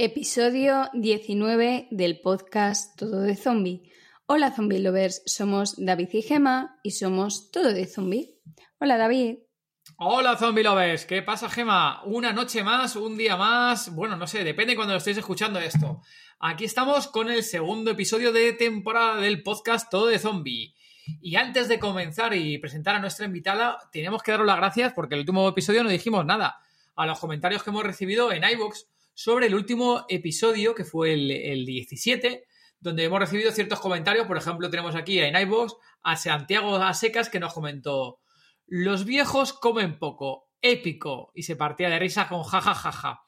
Episodio 19 del podcast Todo de Zombie. Hola Zombie Lovers, somos David y Gema y somos Todo de Zombie. Hola David. Hola Zombie Lovers, ¿qué pasa Gema? Una noche más, un día más, bueno, no sé, depende cuando lo estéis escuchando esto. Aquí estamos con el segundo episodio de temporada del podcast Todo de Zombie. Y antes de comenzar y presentar a nuestra invitada, tenemos que daros las gracias porque el último episodio no dijimos nada a los comentarios que hemos recibido en iVoox sobre el último episodio, que fue el, 17, donde hemos recibido ciertos comentarios. Por ejemplo, tenemos aquí en iVoox a Santiago Asecas que nos comentó: Los viejos comen poco, épico, y se partía de risa con jajajaja. Ja, ja, ja.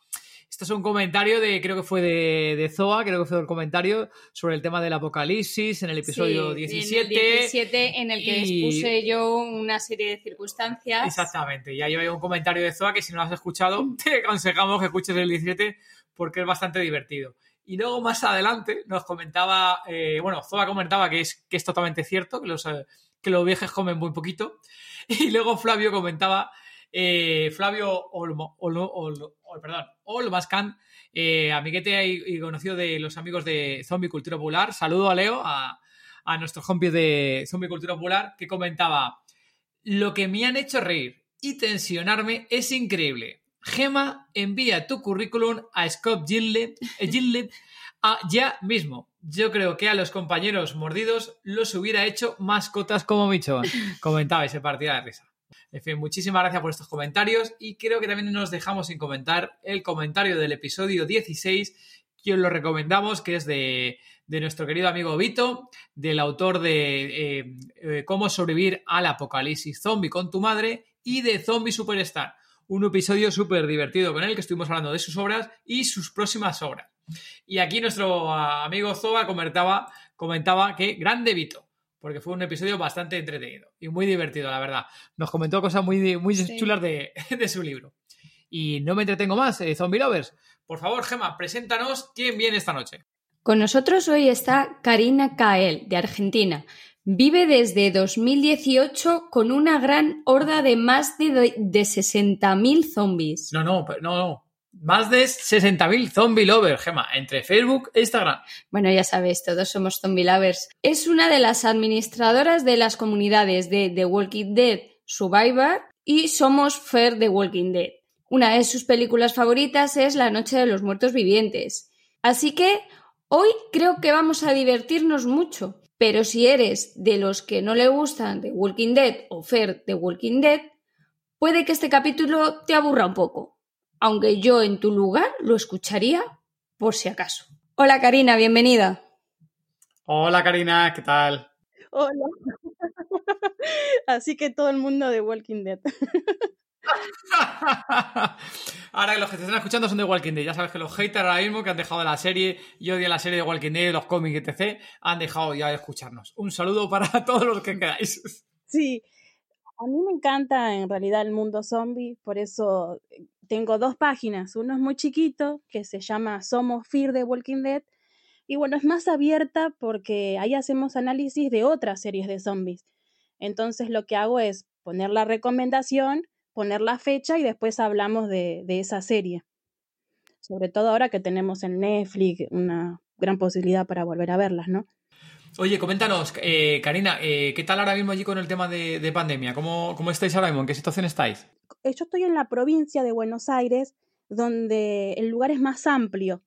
Esto es un comentario de, creo que fue de, de, Zoa, creo que fue el comentario sobre el tema del apocalipsis en el episocio 17. En el 17, en el que y... expuse yo una serie de circunstancias. Exactamente, y ahí hay un comentario de Zoa que si no lo has escuchado, te aconsejamos que escuches el 17 porque es bastante divertido. Y luego más adelante nos comentaba, eh, bueno, Zoa comentaba que es, que es totalmente cierto, que los, que los viejos comen muy poquito. Y luego Flavio comentaba eh, Flavio Olmo, Olmo, perdón, Olmascan, eh, amiguete y, conocido de los amigos de Zombie Cultura Popular. Saludo a Leo, a, a nuestro de Zombie Cultura Popular, que comentaba: Lo que me han hecho reír y tensionarme es increíble. Gema, envía tu currículum a Scott Gillet, Gillet a ya mismo. Yo creo que a los compañeros mordidos los hubiera hecho mascotas como Micho. Comentaba ese partida de risa. En fin, muchísimas gracias por estos comentarios y creo que también nos dejamos sin comentar el comentario del episodio 16 que os lo recomendamos, que es de, nuestro querido amigo Vito, del autor de eh, eh, Cómo sobrevivir al apocalipsis zombie con tu madre y de Zombie Superstar. Un episodio súper divertido con él, que estuvimos hablando de sus obras y sus próximas obras. Y aquí nuestro amigo Zoba comentaba, comentaba que grande Vito porque fue un episodio bastante entretenido y muy divertido, la verdad. Nos comentó cosas muy, muy sí. chulas de, de, su libro. Y no me entretengo más, eh, Zombie Lovers. Por favor, Gema, preséntanos quién viene esta noche. Con nosotros hoy está Karina Kael, de Argentina. Vive desde 2018 con una gran horda de más de, de 60.000 zombies. No, no, no, no. Más de 60.000 zombie lovers, Gema, entre Facebook e Instagram. Bueno, ya sabéis, todos somos zombie lovers. Es una de las administradoras de las comunidades de The Walking Dead Survivor y Somos Fair The Walking Dead. Una de sus películas favoritas es La Noche de los Muertos Vivientes. Así que hoy creo que vamos a divertirnos mucho. Pero si eres de los que no le gustan The Walking Dead o Fair The Walking Dead, puede que este capítulo te aburra un poco aunque yo en tu lugar lo escucharía por si acaso. Hola Karina, bienvenida. Hola Karina, ¿qué tal? Hola. Así que todo el mundo de Walking Dead. Ahora los que te están escuchando son de Walking Dead. Ya sabes que los haters ahora mismo que han dejado la serie y odian la serie de Walking Dead, los cómics, etc., han dejado ya de escucharnos. Un saludo para todos los que quedáis. Sí, a mí me encanta en realidad el mundo zombie, por eso tengo dos páginas. Uno es muy chiquito, que se llama Somos Fear de Walking Dead. Y bueno, es más abierta porque ahí hacemos análisis de otras series de zombies. Entonces lo que hago es poner la recomendación, poner la fecha y después hablamos de, esa serie. Sobre todo ahora que tenemos en Netflix una gran posibilidad para volver a verlas, ¿no? Oye, coméntanos, eh, Karina, eh, ¿qué tal ahora mismo allí con el tema de, de pandemia? ¿Cómo, ¿Cómo, estáis ahora mismo? ¿En qué situación estáis? Yo estoy en la provincia de Buenos Aires, donde el lugar es más amplio.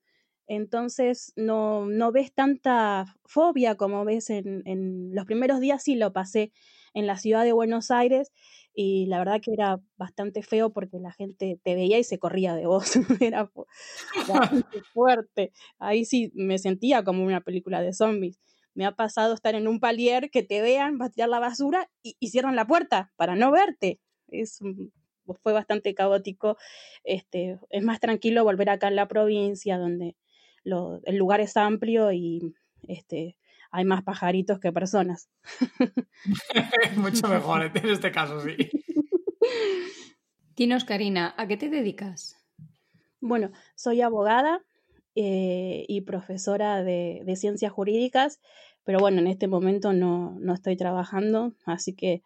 Entonces no, no ves tanta fobia como ves en, en, los primeros días, sí lo pasé en la ciudad de Buenos Aires y la verdad que era bastante feo porque la gente te veía y se corría de vos, era bastante fuerte. Ahí sí me sentía como una película de zombies Me ha pasado estar en un palier que te vean, vas a tirar la basura y, cierran la puerta para no verte. Es, fue bastante caótico. Este, es más tranquilo volver acá en la provincia, donde el lugar es amplio y este, hay más pajaritos que personas. Mucho mejor en este caso, sí. Dinos, Karina, ¿a qué te dedicas? Bueno, soy abogada eh, y profesora de, ciencias jurídicas, pero bueno, en este momento no, no estoy trabajando, así que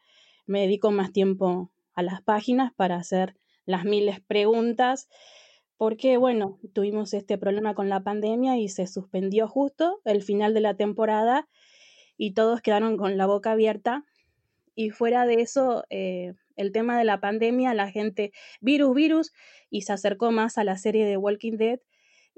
me dedico más tiempo a las páginas para hacer las miles preguntas, porque bueno, tuvimos este problema con la pandemia y se suspendió justo el final de la temporada y todos quedaron con la boca abierta. Y fuera de eso, eh, el tema de la pandemia, la gente, virus, virus, y se acercó más a la serie de Walking Dead.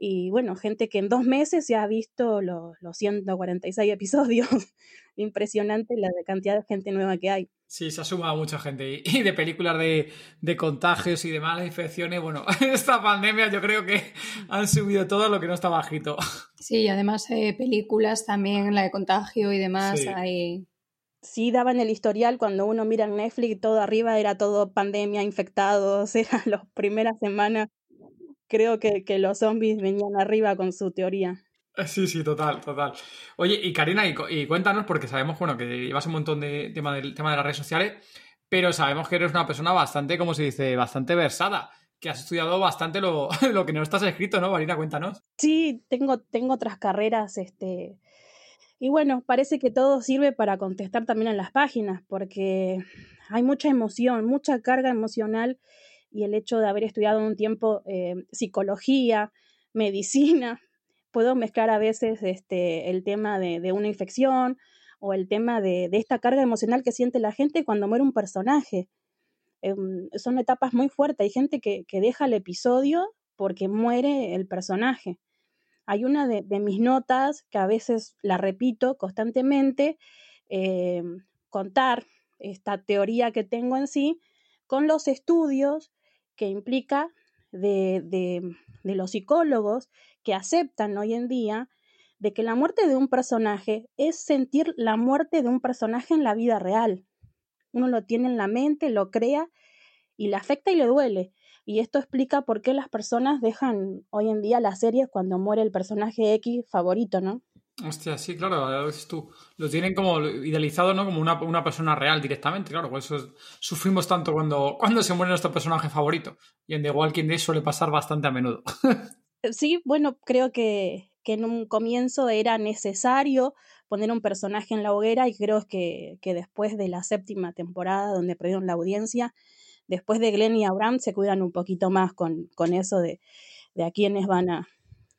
Y bueno, gente que en dos meses ya ha visto los, los 146 episodios. Impresionante la cantidad de gente nueva que hay. Sí, se ha sumado mucha gente. Y de películas de, de contagios y de malas infecciones, bueno, esta pandemia yo creo que han subido todo lo que no está bajito. Sí, además eh, películas también, la de contagio y demás, hay... Sí, daban el historial cuando uno mira en Netflix, todo arriba era todo pandemia, infectados, eran las primeras semanas. Creo que, que los zombies venían arriba con su teoría. Sí, sí, total, total. Oye, y Karina, y, cuéntanos, porque sabemos, bueno, que llevas un montón de tema del tema de las redes sociales, pero sabemos que eres una persona bastante, como se dice, bastante versada, que has estudiado bastante lo, lo que no estás escrito, ¿no, Karina? Cuéntanos. Sí, tengo, tengo otras carreras, este. Y bueno, parece que todo sirve para contestar también en las páginas, porque hay mucha emoción, mucha carga emocional, y el hecho de haber estudiado un tiempo eh, psicología, medicina, puedo mezclar a veces este, el tema de, una infección o el tema de, esta carga emocional que siente la gente cuando muere un personaje. Em, son etapas muy fuertes. Hay gente que, deja el episodio porque muere el personaje. Hay una de, mis notas que a veces la repito constantemente, em, contar esta teoría que tengo en sí con los estudios que implica de, de los psicólogos que aceptan hoy en día de que la muerte de un personaje es sentir la muerte de un personaje en la vida real. Uno lo tiene en la mente, lo crea y le afecta y le duele. Y esto explica por qué las personas dejan hoy en día las series cuando muere el personaje X favorito, ¿no? Hostia, sí, claro, a veces tú. Lo tienen como idealizado, ¿no? Como una, persona real directamente, claro. Por eso sufrimos tanto cuando, cuando se muere nuestro personaje favorito. Y en The Walking Dead suele pasar bastante a menudo. Sí, bueno, creo que, que en un comienzo era necesario poner un personaje en la hoguera y creo que, que después de la séptima temporada donde perdieron la audiencia, después de Glenn y Abraham se cuidan un poquito más con, con eso de, de a quienes van a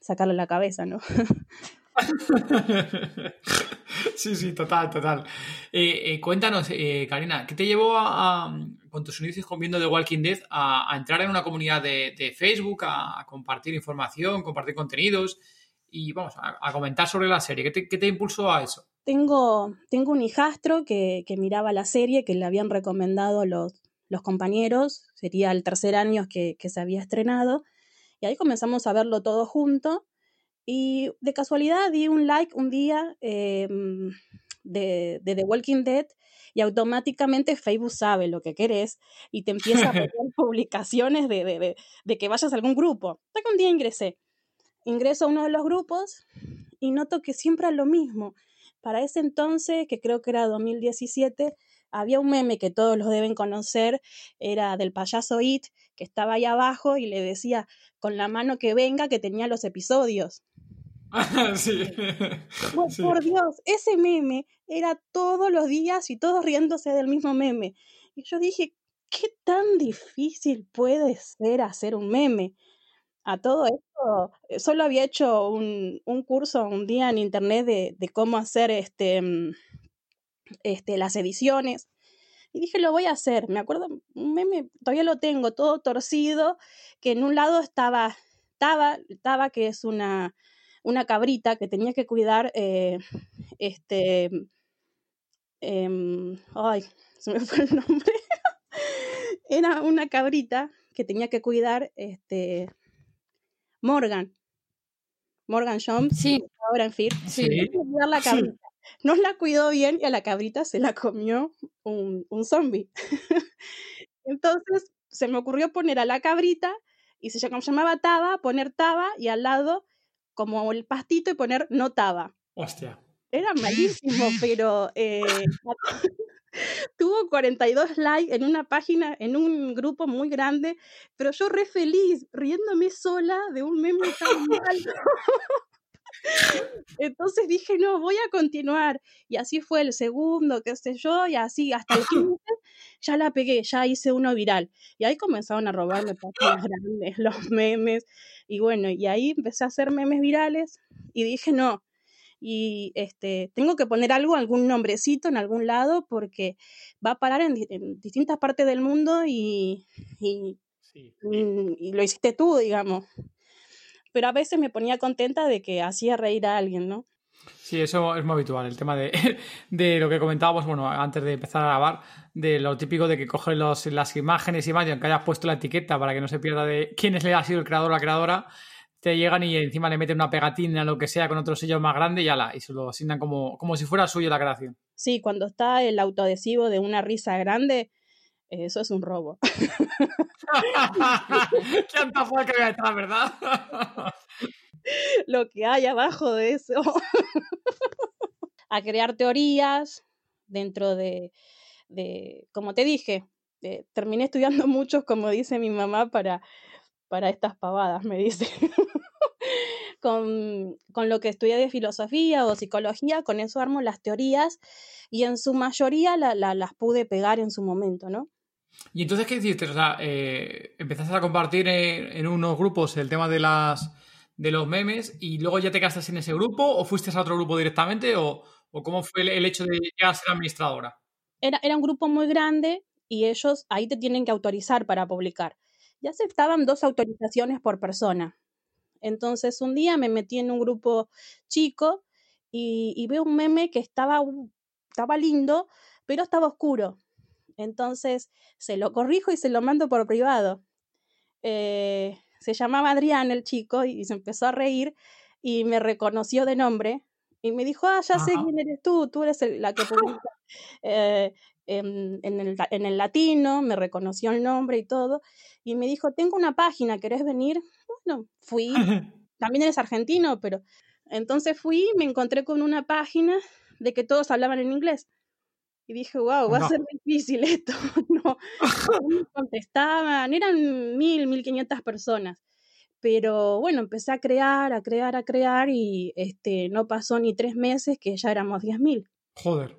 sacarle la cabeza, ¿no? sí, sí, total, total. Eh, eh, cuéntanos, eh, Karina, ¿qué te llevó a, con tus inicios viendo The Walking Dead a, entrar en una comunidad de, Facebook, a, compartir información, compartir contenidos y vamos, a, comentar sobre la serie? ¿Qué te, impulsó a eso? Tengo, tengo un hijastro que, miraba la serie, que le habían recomendado los, los compañeros, sería el tercer año que, que se había estrenado, y ahí comenzamos a verlo todo junto y de casualidad di un like un día em, de, The Walking Dead y automáticamente Facebook sabe lo que querés y te empieza a poner publicaciones de, que vayas a algún grupo. Hasta que un día ingresé. Ingreso a uno de los grupos y noto que siempre es lo mismo. Para ese entonces, que creo que era 2017, había un meme que todos los deben conocer, era del payaso It, que estaba ahí abajo y le decía con la mano que venga que tenía los episodios. sí. Por Dios, ese meme era todos los días y todos riéndose del mismo meme. Y yo dije, ¿qué tan difícil puede ser hacer un meme? A todo esto, eh, solo había hecho un, curso un día en internet de, de cómo hacer este, mm, este, las ediciones. Y dije, lo voy a hacer. Me acuerdo, un meme, todavía lo tengo, todo torcido, que en un lado estaba Taba, Taba que es una, una cabrita que tenía que cuidar, eh, este, em, ay, se me fue el nombre, era una cabrita que tenía que cuidar, este, Morgan, Morgan Jones, sí. ahora en fin, sí. cuidar la cabrita. no la cuidó bien y a la cabrita se la comió un, un zombie. Entonces se me ocurrió poner a la cabrita y se llamaba Taba, poner Taba y al lado como el pastito y poner no Taba. Hostia. Era malísimo, pero eh, tuvo 42 likes en una página, en un grupo muy grande, pero yo re feliz, riéndome sola de un meme tan mal. Entonces dije, no, voy a continuar. Y así fue el segundo, qué sé yo, y así hasta el 15 ya la pegué, ya hice uno viral. Y ahí comenzaron a robarme páginas grandes, los memes. Y bueno, y ahí empecé a hacer memes virales y dije, no, y este, tengo que poner algo, algún nombrecito en algún lado porque va a parar en, distintas partes del mundo y, y, y, lo hiciste tú, digamos. Pero a veces me ponía contenta de que hacía reír a alguien, ¿no? Sí, eso es muy habitual, el tema de, de, lo que comentábamos, bueno, antes de empezar a grabar, de lo típico de que coges los, las imágenes y aunque hayas puesto la etiqueta para que no se pierda de quién es, ha sido el creador o la creadora, te llegan y encima le meten una pegatina, lo que sea, con otro sello más grande y ala, y se lo asignan como, como si fuera suyo la creación. Sí, cuando está el autoadhesivo de una risa grande, eso es un robo. Qué antojo que voy a estar, ¿verdad? lo que hay abajo de eso. a crear teorías dentro de, de como te dije, terminé estudiando muchos, como dice mi mamá, para, para estas pavadas, me dice con, lo que estudié de filosofía o psicología, con eso armo las teorías y en su mayoría las pude pegar en su momento, ¿no? ¿Y entonces qué hiciste? O sea, eh, empezaste a compartir en, unos grupos el tema de las de los memes y luego ya te quedaste en ese grupo o fuiste a otro grupo directamente o, cómo fue el, hecho de llegar a ser administradora? Era, era un grupo muy grande y ellos ahí te tienen que autorizar para publicar. Ya aceptaban dos autorizaciones por persona. Entonces un día me metí en un grupo chico y, veo un meme que estaba, estaba lindo, pero estaba oscuro. Entonces se lo corrijo y se lo mando por privado. Eh, se llamaba Adrián el chico y, se empezó a reír y me reconoció de nombre y me dijo, ah, ya sé quién eres tú, tú eres la que publica eh, en, el, en, el, latino, me reconoció el nombre y todo, y me dijo, tengo una página, ¿querés venir? Bueno, fui, también eres argentino, pero entonces fui, me encontré con una página de que todos hablaban en inglés. Y dije, wow, va a ser difícil esto. no, no contestaban, eran mil, mil quinientas personas. Pero bueno, empecé a crear, a crear, a crear y este, no pasó ni tres meses que ya éramos diez mil. Joder.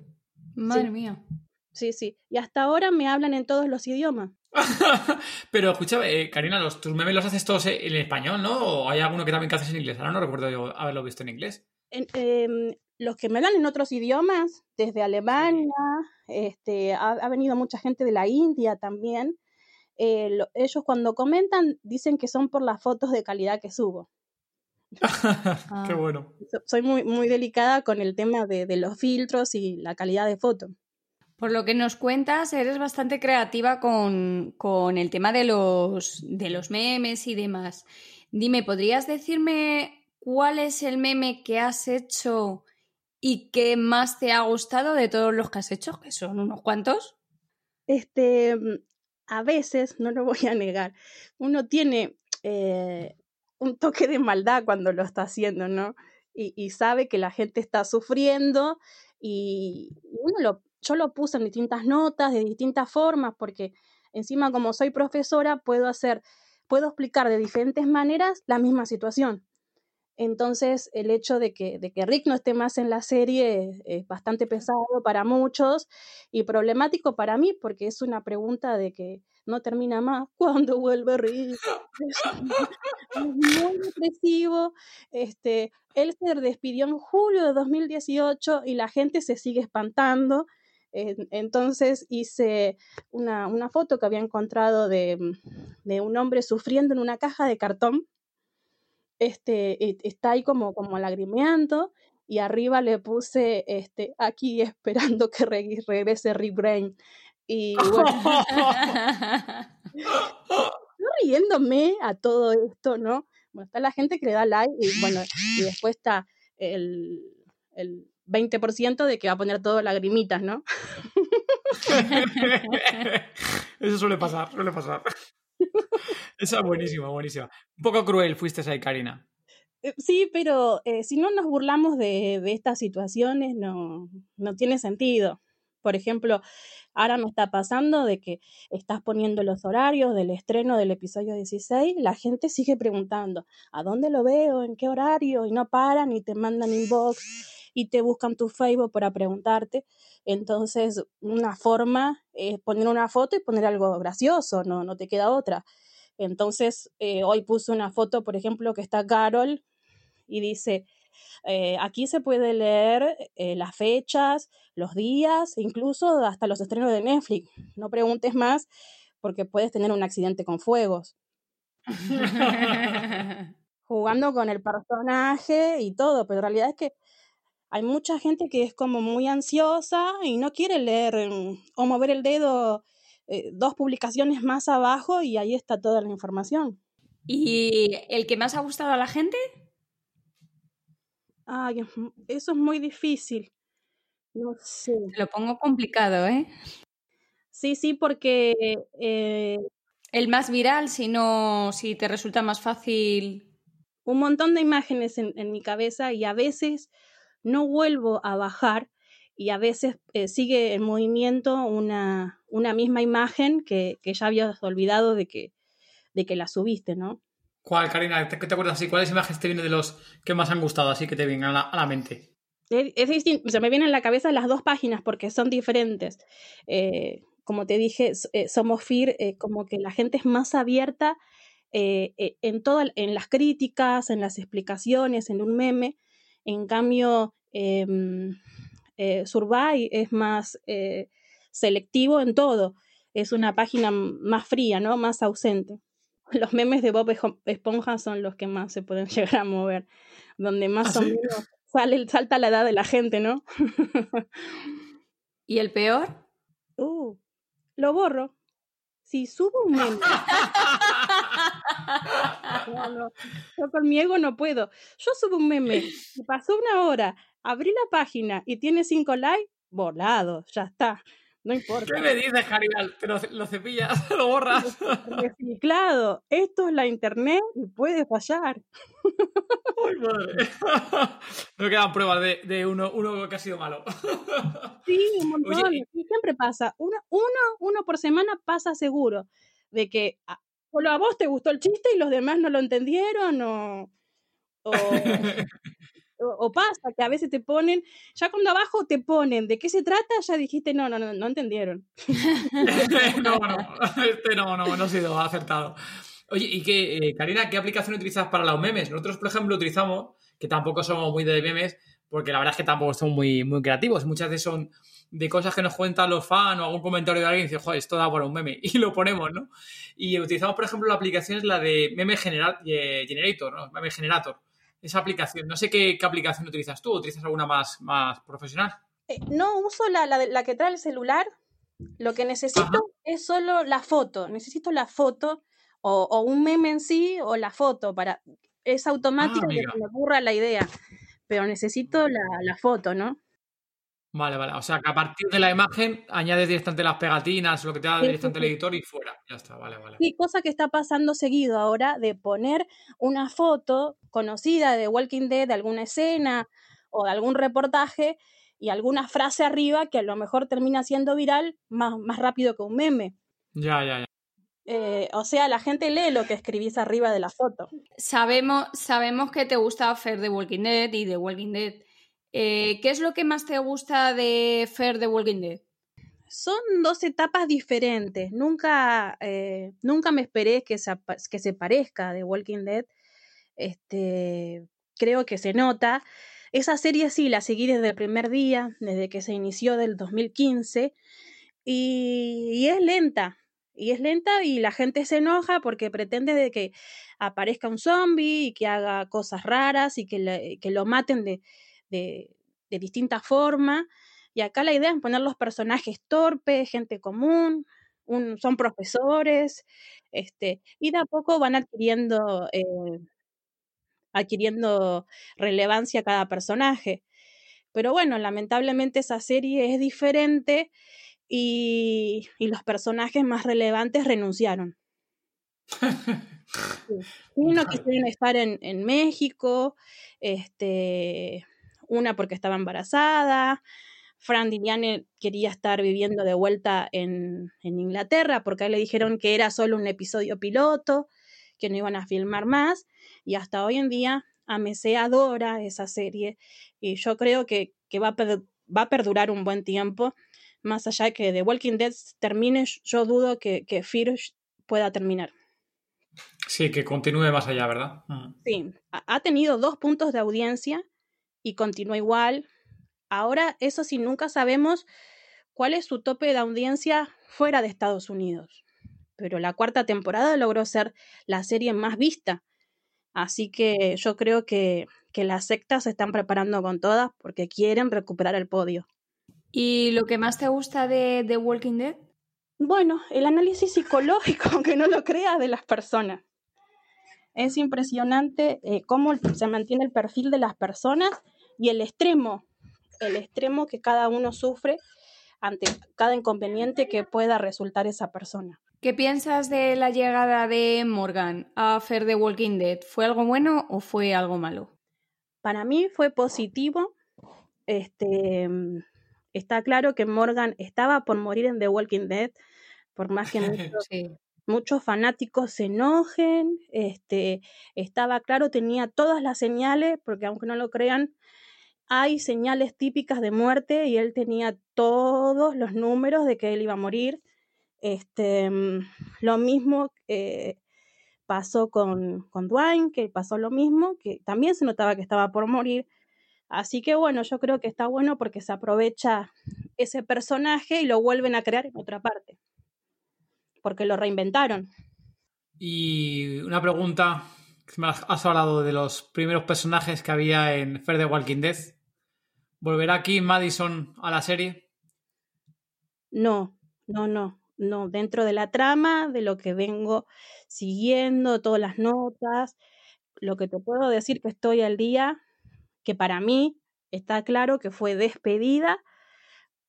Madre mía. Sí, sí. Y hasta ahora me hablan en todos los idiomas. Pero escucha, eh, Karina, los, tus memes los haces todos en español, ¿no? ¿O hay alguno que también que haces en inglés? Ahora no recuerdo yo haberlo visto en inglés. Em, los que me hablan en otros idiomas, desde Alemania, este, ha, venido mucha gente de la India también. Eh, ellos cuando comentan dicen que son por las fotos de calidad que subo. Qué bueno. Soy muy, muy delicada con el tema de, de los filtros y la calidad de foto. Por lo que nos cuentas, eres bastante creativa con, el tema de los, de los memes y demás. Dime, ¿podrías decirme cuál es el meme que has hecho y que más te ha gustado de todos los que has hecho? Que son unos cuantos. Este, a veces, no lo voy a negar, uno tiene eh, un toque de maldad cuando lo está haciendo, ¿no? Y, y sabe que la gente está sufriendo y uno lo, yo lo puse en distintas notas, de distintas formas, porque encima como soy profesora puedo hacer, puedo explicar de diferentes maneras la misma situación. Entonces, el hecho de que, de que Rick no esté más en la serie es, bastante pesado para muchos y problemático para mí, porque es una pregunta de que no termina más. ¿Cuándo vuelve Rick? Es muy depresivo. Este, él se despidió en julio de 2018 y la gente se sigue espantando entonces hice una, foto que había encontrado de, un hombre sufriendo en una caja de cartón. Este, e, está ahí como, como lagrimeando y arriba le puse este, aquí esperando que regrese Rick. Y bueno, riéndome a todo esto, ¿no? Bueno, está la gente que le da like y bueno, y después está el, el 20% de que va a poner todo lagrimitas, ¿no? Eso suele pasar, suele pasar. Esa es buenísima, buenísima. Un poco cruel fuiste ahí, Karina. Eh, sí, pero eh, si no nos burlamos de, de estas situaciones, no, no tiene sentido. Por ejemplo, ahora me está pasando de que estás poniendo los horarios del estreno del episodio 16, la gente sigue preguntando, ¿a dónde lo veo? ¿En qué horario? Y no paran y te mandan inbox y te buscan tu Facebook para preguntarte. Entonces, una forma es poner una foto y poner algo gracioso, no, no te queda otra. Entonces, eh, hoy puse una foto, por ejemplo, que está Carol y dice, eh, aquí se puede leer eh, las fechas, los días, incluso hasta los estrenos de Netflix. No preguntes más porque puedes tener un accidente con fuegos. Jugando con el personaje y todo, pero en realidad es que hay mucha gente que es como muy ansiosa y no quiere leer mm, o mover el dedo eh, dos publicaciones más abajo y ahí está toda la información. ¿Y el que más ha gustado a la gente? Ay, eso es muy difícil. No sé. lo pongo complicado, ¿eh? Sí, sí, porque... Eh, el más viral, si no, si te resulta más fácil. Un montón de imágenes en, en mi cabeza y a veces no vuelvo a bajar y a veces eh, sigue en movimiento una, una misma imagen que, que, ya habías olvidado de que, de que la subiste, ¿no? ¿Cuál, Karina? ¿Qué te acuerdas? ¿Cuáles imágenes te vienen de los que más han gustado así que te vienen a la, a la mente? Es, distinto, se me vienen a la cabeza las dos páginas porque son diferentes. Eh, como te dije, eh, Somos FIR, eh, como que la gente es más abierta eh, eh, en, todo, en las críticas, en las explicaciones, en un meme. En cambio, Survey es más selectivo en todo. Es una página más fría, ¿no? Más ausente los memes de Bob Esponja son los que más se pueden llegar a mover, donde más ¿Ah, o menos sale, salta la edad de la gente, ¿no? ¿Y el peor? Uh, lo borro. Si subo un meme. no, no, yo con mi ego no puedo. Yo subo un meme, pasó una hora, abrí la página y tiene cinco likes, volado, ya está. No importa. ¿Qué me dices, Caribal? Pero lo cepillas, lo borras. Reciclado. Esto es la internet y puede fallar. Ay, madre. No quedan pruebas de, de uno, uno, que ha sido malo. Sí, un montón. Oye, y siempre pasa. Uno, uno, uno por semana pasa seguro. De que solo a vos te gustó el chiste y los demás no lo entendieron o, o o, pasa que a veces te ponen, ya cuando abajo te ponen de qué se trata, ya dijiste, no, no, no, no entendieron. no, no, este no, no, no ha sido acertado. Oye, y qué, eh, Karina, ¿qué aplicación utilizas para los memes? Nosotros, por ejemplo, utilizamos, que tampoco somos muy de memes, porque la verdad es que tampoco somos muy, muy creativos. Muchas veces son de cosas que nos cuentan los fans o algún comentario de alguien y dice, joder, esto da para un meme. Y lo ponemos, ¿no? Y utilizamos, por ejemplo, la aplicación es la de Meme eh, Generator, ¿no? Meme Generator esa aplicación. No sé qué, qué aplicación utilizas tú, ¿utilizas alguna más, más profesional? Eh, no, uso la, la, la, que trae el celular. Lo que necesito Ajá. es solo la foto. Necesito la foto o, o, un meme en sí o la foto para... Es automático ah, que me ocurra la idea, pero necesito la, la foto, ¿no? Vale, vale. O sea, que a partir de la imagen añades directamente las pegatinas, lo que te da sí, directamente sí, el editor y fuera. Ya está, vale, vale. Sí, cosa que está pasando seguido ahora de poner una foto conocida de Walking Dead, de alguna escena o de algún reportaje y alguna frase arriba que a lo mejor termina siendo viral más, más rápido que un meme. Ya, ya, ya. Eh, o sea, la gente lee lo que escribís arriba de la foto. Sabemos, sabemos que te gusta Fer de Walking Dead y de Walking Dead. Eh, ¿Qué es lo que más te gusta de Fer de Walking Dead? Son dos etapas diferentes. Nunca, eh, nunca me esperé que se, que se parezca de Walking Dead. Este, creo que se nota. Esa serie sí la seguí desde el primer día, desde que se inició del 2015. Y, y es lenta, y es lenta y la gente se enoja porque pretende de que aparezca un zombie y que haga cosas raras y que, le, que lo maten de, de, de distintas formas. Y acá la idea es poner los personajes torpes, gente común, un, son profesores, este, y de a poco van adquiriendo, eh, adquiriendo relevancia cada personaje. Pero bueno, lamentablemente esa serie es diferente y, y los personajes más relevantes renunciaron. Uno quisieron estar en, en, México, este, una porque estaba embarazada, Fran Diniane quería estar viviendo de vuelta en, en Inglaterra porque le dijeron que era solo un episodio piloto, que no iban a filmar más, y hasta hoy en día Amese adora esa serie y yo creo que, que va, a va a perdurar un buen tiempo. Más allá de que The Walking Dead termine, yo dudo que, que Fear pueda terminar. Sí, que continúe más allá, ¿verdad? Mm. Sí, ha tenido dos puntos de audiencia y continúa igual. Ahora, eso sí, nunca sabemos cuál es su tope de audiencia fuera de Estados Unidos. Pero la cuarta temporada logró ser la serie más vista. Así que yo creo que, que las sectas se están preparando con todas porque quieren recuperar el podio. ¿Y lo que más te gusta de The Walking Dead? Bueno, el análisis psicológico, aunque no lo creas, de las personas. Es impresionante eh, cómo se mantiene el perfil de las personas y el extremo el extremo que cada uno sufre ante cada inconveniente que pueda resultar esa persona. ¿Qué piensas de la llegada de Morgan a Fer de Walking Dead? ¿Fue algo bueno o fue algo malo? Para mí fue positivo. Este, está claro que Morgan estaba por morir en The Walking Dead, por más que muchos, muchos fanáticos se enojen. Este, estaba claro, tenía todas las señales, porque aunque no lo crean, hay señales típicas de muerte y él tenía todos los números de que él iba a morir. Este, mm, lo mismo eh, pasó con, con Dwayne, que pasó lo mismo, que también se notaba que estaba por morir. Así que bueno, yo creo que está bueno porque se aprovecha ese personaje y lo vuelven a crear en otra parte, porque lo reinventaron. Y una pregunta, has hablado de los primeros personajes que había en Fair the Walking Dead. ¿Volverá aquí Madison a la serie? No, no, no, no. Dentro de la trama, de lo que vengo siguiendo, todas las notas, lo que te puedo decir que estoy al día, que para mí está claro que fue despedida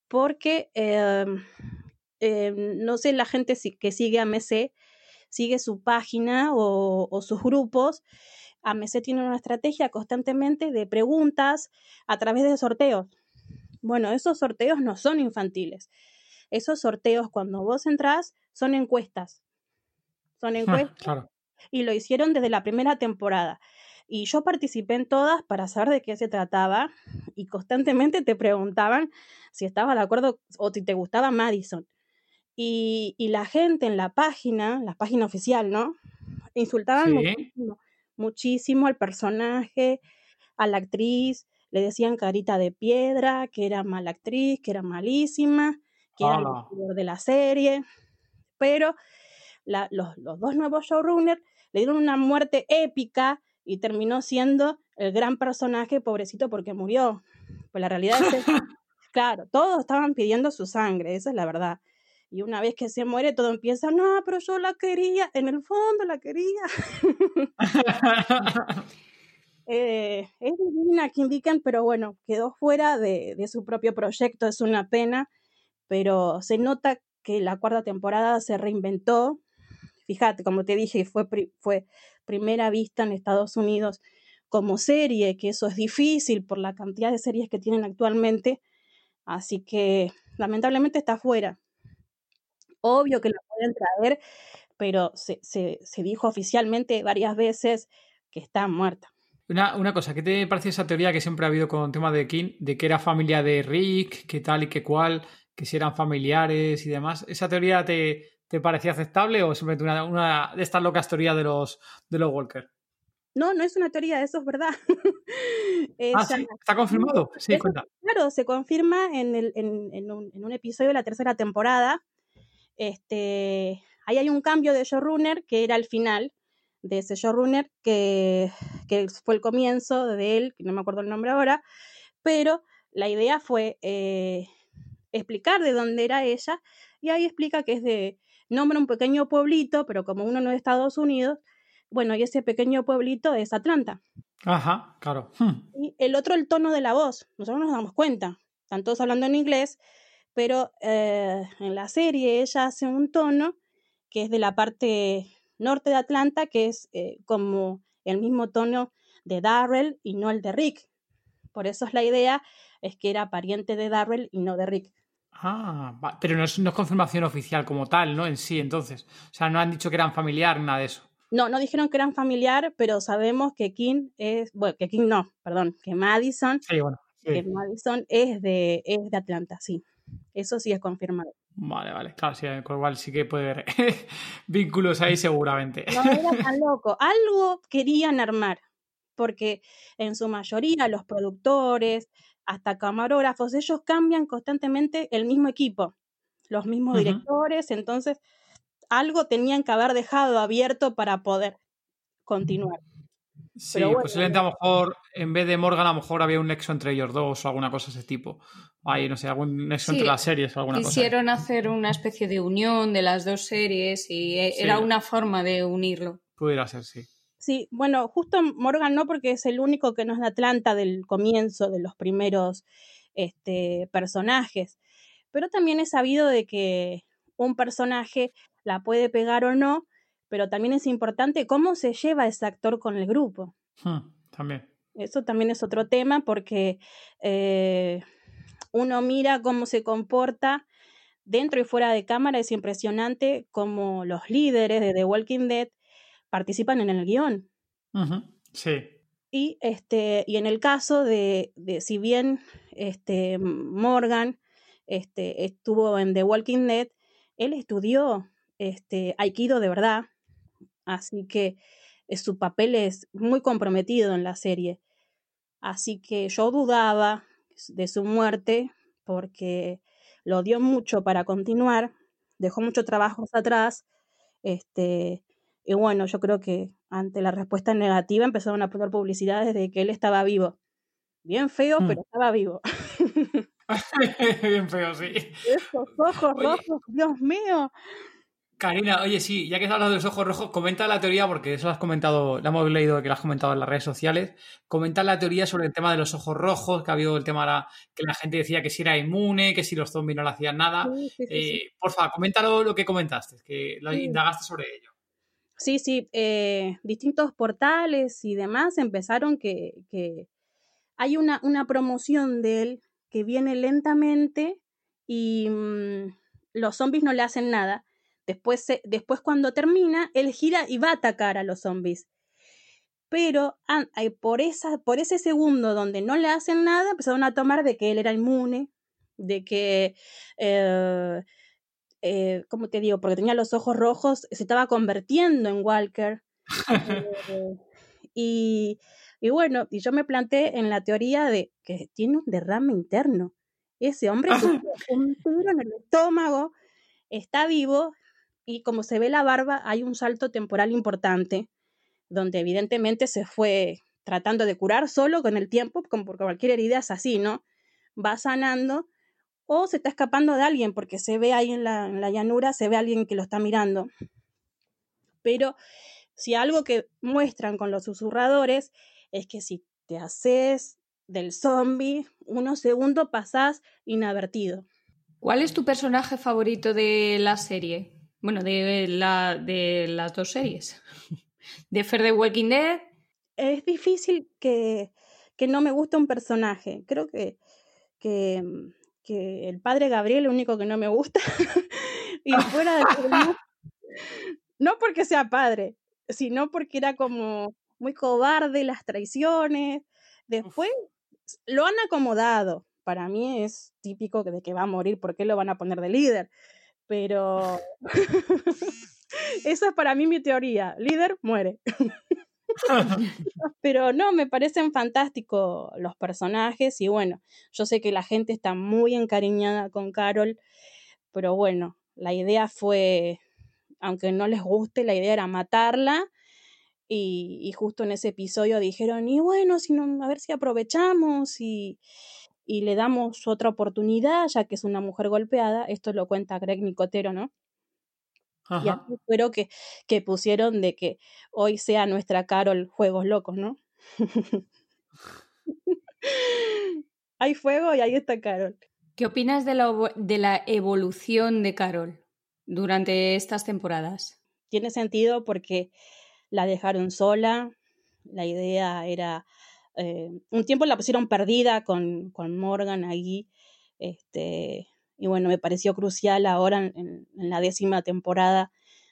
porque em, em, no sé la gente que sigue a MC, sigue su página o, o sus grupos AMC tiene una estrategia constantemente de preguntas a través de sorteos. Bueno, esos sorteos no son infantiles. Esos sorteos, cuando vos entrás, son encuestas. Son ah, encuestas. Y lo hicieron desde la primera temporada. Y yo participé en todas para saber de qué se trataba y constantemente te preguntaban si estabas de acuerdo o si te gustaba Madison. Y, la gente en la página, la página oficial, ¿no? Insultaban muchísimo muchísimo al personaje, a la actriz, le decían carita de piedra, que era mala actriz, que era malísima, que era el de la serie, pero los, dos nuevos showrunners le dieron una muerte épica y terminó siendo el gran personaje, pobrecito, porque murió. Pues la realidad es que, claro, todos estaban pidiendo su sangre, esa es la verdad. Y una vez que se muere, todo empieza, no, pero yo la quería, en el fondo la quería. eh, es divina Kim Viken, pero bueno, quedó fuera de, de, su propio proyecto, es una pena, pero se nota que la cuarta temporada se reinventó. Fíjate, como te dije, fue, fue primera vista en Estados Unidos como serie, que eso es difícil por la cantidad de series que tienen actualmente, así que lamentablemente está fuera obvio que la pueden traer, pero se, dijo oficialmente varias veces que está muerta. Una, cosa, ¿qué te parece esa teoría que siempre ha habido con el tema de King, de que era familia de Rick, que tal y que cual, que si eran familiares y demás? ¿Esa teoría te, parecía aceptable o simplemente una, una, de estas locas teorías de los, de los Walker? No, no es una teoría, eso es verdad. ah, sí, está confirmado. Sí, cuenta. Claro, se confirma en, el, en, un, en, un, episodio de la tercera temporada este, ahí hay un cambio de showrunner que era el final de ese showrunner que, que fue el comienzo de él, que no me acuerdo el nombre ahora, pero la idea fue eh, explicar de dónde era ella y ahí explica que es de, nombra un pequeño pueblito, pero como uno no es de Estados Unidos, bueno, y ese pequeño pueblito es Atlanta. Ajá, claro. Hmm. Y el otro, el tono de la voz. Nosotros nos damos cuenta. Están todos hablando en inglés, pero eh, en la serie ella hace un tono que es de la parte norte de Atlanta, que es eh, como el mismo tono de Darrell y no el de Rick. Por eso es la idea, es que era pariente de Darrell y no de Rick. Ah, pero no es, no es confirmación oficial como tal, ¿no? En sí, entonces. O sea, no han dicho que eran familiar, nada de eso. No, no dijeron que eran familiar, pero sabemos que King es, bueno, que King no, perdón, que Madison, Sí, bueno. sí. que Madison es de, es de Atlanta, sí. Eso sí es confirmado. Vale, vale. Claro, sí, con lo cual sí que puede haber vínculos ahí seguramente. No era tan loco. Algo querían armar, porque en su mayoría los productores, hasta camarógrafos, ellos cambian constantemente el mismo equipo, los mismos directores, entonces algo tenían que haber dejado abierto para poder continuar. Sí, bueno, posiblemente a lo mejor en vez de Morgan, a lo mejor había un nexo entre ellos dos o alguna cosa de ese tipo. Ahí, no sé, algún nexo Sí, entre las series o alguna cosa. Quisieron hacer una especie de unión de las dos series y eh, Sí. era una forma de unirlo. Pudiera ser, sí. Sí, bueno, justo Morgan no, porque es el único que no es de Atlanta del comienzo, de los primeros este, personajes. Pero también he sabido de que un personaje la puede pegar o no, pero también es importante cómo se lleva ese actor con el grupo. Hmm, también. Eso también es otro tema porque eh, uno mira cómo se comporta dentro y fuera de cámara. Es impresionante cómo los líderes de The Walking Dead participan en el guion. Sí. Y, este, y en el caso de, de si bien este, Morgan este, estuvo en The Walking Dead, él estudió este, Aikido de verdad, así que eh, su papel es muy comprometido en la serie. Así que yo dudaba de su muerte porque lo dio mucho para continuar, dejó muchos trabajos atrás, este, y bueno, yo creo que ante la respuesta negativa empezaron a poner publicidades de que él estaba vivo. Bien feo, Hmm. pero estaba vivo. Bien feo, sí. Esos ojos Oye. rojos, Dios mío. Karina, oye, sí, ya que has hablado de los ojos rojos, comenta la teoría, porque eso lo has comentado, la hemos leído que lo has comentado en las redes sociales. Comenta la teoría sobre el tema de los ojos rojos, que ha habido el tema de la- que la gente decía que si era inmune, que si los zombies no le hacían nada. Sí, sí. Eh, porfa, coméntalo lo que comentaste, que lo indagaste sobre ello. Sí, sí, eh, distintos portales y demás empezaron que, que hay una, una promoción de él que viene lentamente y mm, los zombies no le hacen nada. Después, se- después cuando termina, él gira y va a atacar a los zombies. Pero ah, por, esa, por ese segundo donde no le hacen nada, empezaron a tomar de que él era inmune, de que eh, eh, ¿cómo te digo? Porque tenía los ojos rojos, se estaba convirtiendo en Walker. Eh, y, y bueno, y yo me planteé en la teoría de que tiene un derrame interno. Ese hombre un tiro en el estómago, está vivo y como se ve la barba, hay un salto temporal importante, donde evidentemente se fue tratando de curar solo con el tiempo, como porque cualquier herida es así, ¿no? Va sanando o se está escapando de alguien porque se ve ahí en la, llanura, se ve alguien que lo está mirando. Pero si algo que muestran con los susurradores es que si te haces del zombie, unos segundos pasás inadvertido. ¿Cuál es tu personaje favorito de la serie? Bueno, de, la, de las dos series. ¿De Fear the Walking Dead? Es difícil que, que no me guste un personaje. Creo que, que, que el padre Gabriel es el único que no me gusta. y fuera de no, no porque sea padre, sino porque era como muy cobarde, las traiciones. Después lo han acomodado. Para mí es típico de que va a morir, ¿por qué lo van a poner de líder? Pero esa es para mí mi teoría. Líder muere. Pero no, me parecen fantásticos los personajes y bueno, yo sé que la gente está muy encariñada con Carol, pero bueno, la idea fue, aunque no les guste, la idea era matarla y, y justo en ese episodio dijeron, y bueno, si no, a ver si aprovechamos y, y le damos otra oportunidad, ya que es una mujer golpeada, esto lo cuenta Greg Nicotero, ¿no? Y Ajá. así fueron que, que pusieron de que hoy sea nuestra Carol Juegos Locos, ¿no? hay fuego y ahí está Carol. ¿Qué opinas de la, de la evolución de Carol durante estas temporadas? Tiene sentido porque la dejaron sola, la idea era, eh, un tiempo la pusieron perdida con, con Morgan ahí, este, y bueno, me pareció crucial ahora en, en- la décima temporada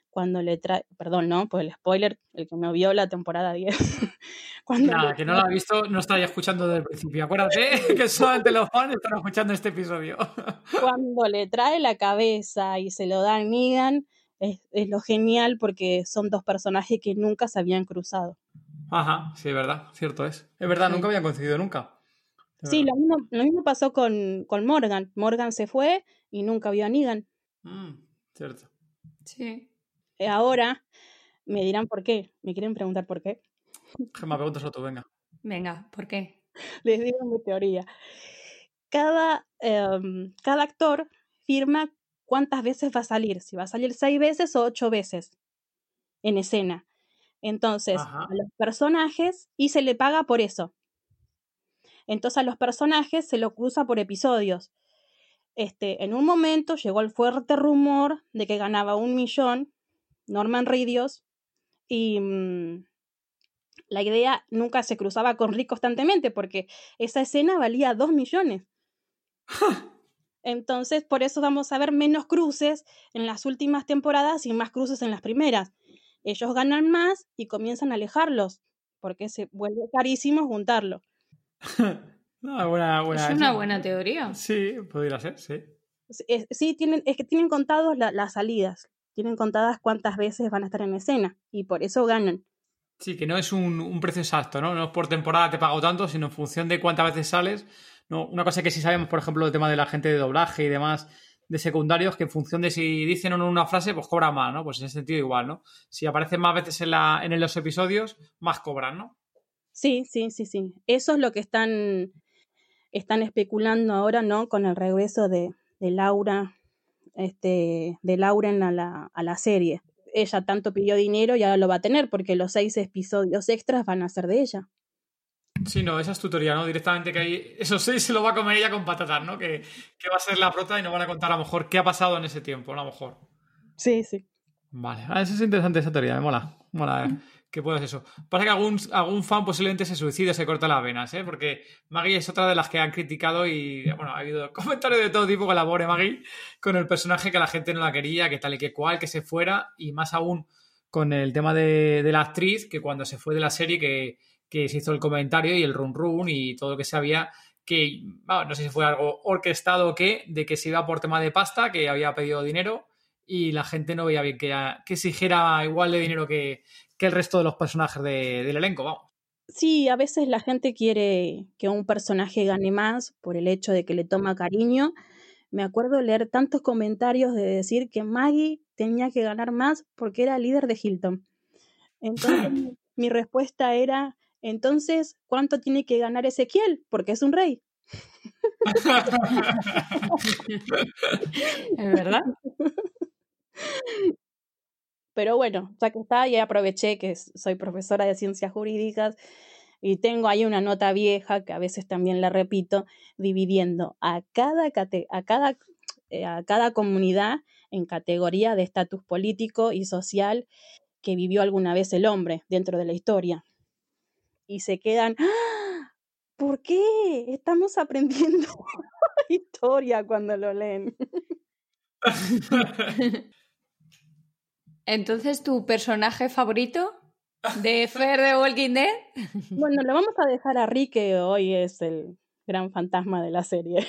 cuando le trae, perdón, ¿no? Pues el spoiler, el que me vio la temporada 10, cuando Nada, le que no lo ha visto, no estaría escuchando desde el principio. Acuérdate que solamente los fans están escuchando este episodio. cuando le trae la cabeza y se lo da a Negan, es, es lo genial porque son dos personajes que nunca se habían cruzado. Ajá, sí, es verdad, cierto es. Es verdad, Sí. nunca habían coincidido nunca. Sí, lo mismo, lo mismo pasó con, con Morgan. Morgan se fue y nunca vio a Negan. Mm, cierto. Sí. Eh, Ahora me dirán por qué. Me quieren preguntar por qué. Gemma, pregúntaselo tú, venga. Venga, ¿por qué? Les digo mi teoría. Cada, em, cada actor firma cuántas veces va a salir. Si va a salir seis veces o ocho veces en escena. Entonces, Ajá. a los personajes, y se le paga por eso. Entonces a los personajes se lo cruza por episodios. Este, en un momento llegó el fuerte rumor de que ganaba un millón Norman Reedus y mm, la idea nunca se cruzaba con Rick constantemente porque esa escena valía dos millones. Entonces, por eso vamos a ver menos cruces en las últimas temporadas y más cruces en las primeras. Ellos ganan más y comienzan a alejarlos porque se vuelve carísimo juntarlo. No, buena, buena es una buena teoría. Sí, podría ser, sí. Es- sí, tienen, es que tienen contados la- las salidas, tienen contadas cuántas veces van a estar en escena y por eso ganan. Sí, que no es un, un precio exacto, ¿no? No es por temporada te pago tanto, sino en función de cuántas veces sales. No, una cosa que sí sabemos, por ejemplo, el tema de la gente de doblaje y demás de secundarios, que en función de si dicen o no una frase, pues cobra más, ¿no? Pues en ese sentido igual, ¿no? Si aparecen más veces en, la, en los episodios, más cobran, ¿no? Sí, sí, sí, sí. Eso es lo que están, están especulando ahora, ¿no? Con el regreso de, de Laura, este, de Lauren a la, a la serie. Ella tanto pidió dinero y ahora lo va a tener porque los seis episodios extras van a ser de ella. Sí, no, esa es tu teoría, ¿no? Directamente que ahí esos seis se lo va a comer ella con patatas, ¿no? Que, que va a ser la prota y nos van a contar a lo mejor qué ha pasado en ese tiempo, ¿no? A lo mejor. Sí, sí. Vale, ah, eso es interesante esa teoría, me mola. Mola, eh, que puedas eso. Pasa que algún, algún fan posiblemente se suicida, se corta las venas, ¿eh? Porque Maggie es otra de las que han criticado y, bueno, ha habido comentarios de todo tipo con la pobre Maggie, con el personaje que la gente no la quería, que tal y que cual, que se fuera, y más aún con el tema de, de la actriz, que cuando se fue de la serie, que, que se hizo el comentario y el run run y todo lo que se había que bueno, no sé si fue algo orquestado o qué, de que se iba por tema de pasta, que había pedido dinero y la gente no veía bien que, que exigiera igual de dinero que, que el resto de los personajes de- del elenco, vamos. Sí, a veces la gente quiere que un personaje gane más por el hecho de que le toma cariño. Me acuerdo leer tantos comentarios de decir que Maggie tenía que ganar más porque era líder de Hilton. Entonces mi- mi respuesta era, entonces, ¿cuánto tiene que ganar Ezequiel? Porque es un rey. ¿Es verdad? Pero bueno, ya que está, ya aproveché que soy profesora de ciencias jurídicas y tengo ahí una nota vieja que a veces también la repito, dividiendo a cada, a cada, eh, a cada comunidad en categoría de estatus político y social que vivió alguna vez el hombre dentro de la historia. Y se quedan, ¡Ah! ¿por qué? Estamos aprendiendo historia cuando lo leen. Entonces, ¿tu personaje favorito de Fer de Walking Dead? Bueno, lo vamos a dejar a Rick, que hoy es el gran fantasma de la serie.